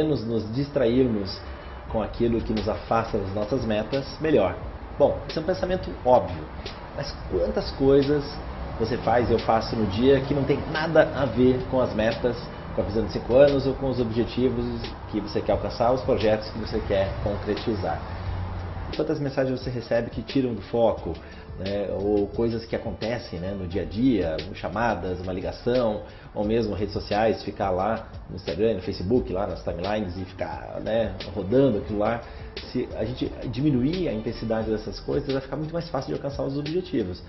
menos nos distrairmos com aquilo que nos afasta das nossas metas, melhor. Bom, esse é um pensamento óbvio, mas quantas coisas você faz, eu faço no dia que não tem nada a ver com as metas, com a visão de 5 anos ou com os objetivos que você quer alcançar, os projetos que você quer concretizar. Quantas mensagens você recebe que tiram do foco, né? ou coisas que acontecem né? no dia a dia, chamadas, uma ligação, ou mesmo redes sociais, ficar lá no Instagram, no Facebook, lá nas timelines e ficar né? rodando aquilo lá. Se a gente diminuir a intensidade dessas coisas, vai ficar muito mais fácil de alcançar os objetivos.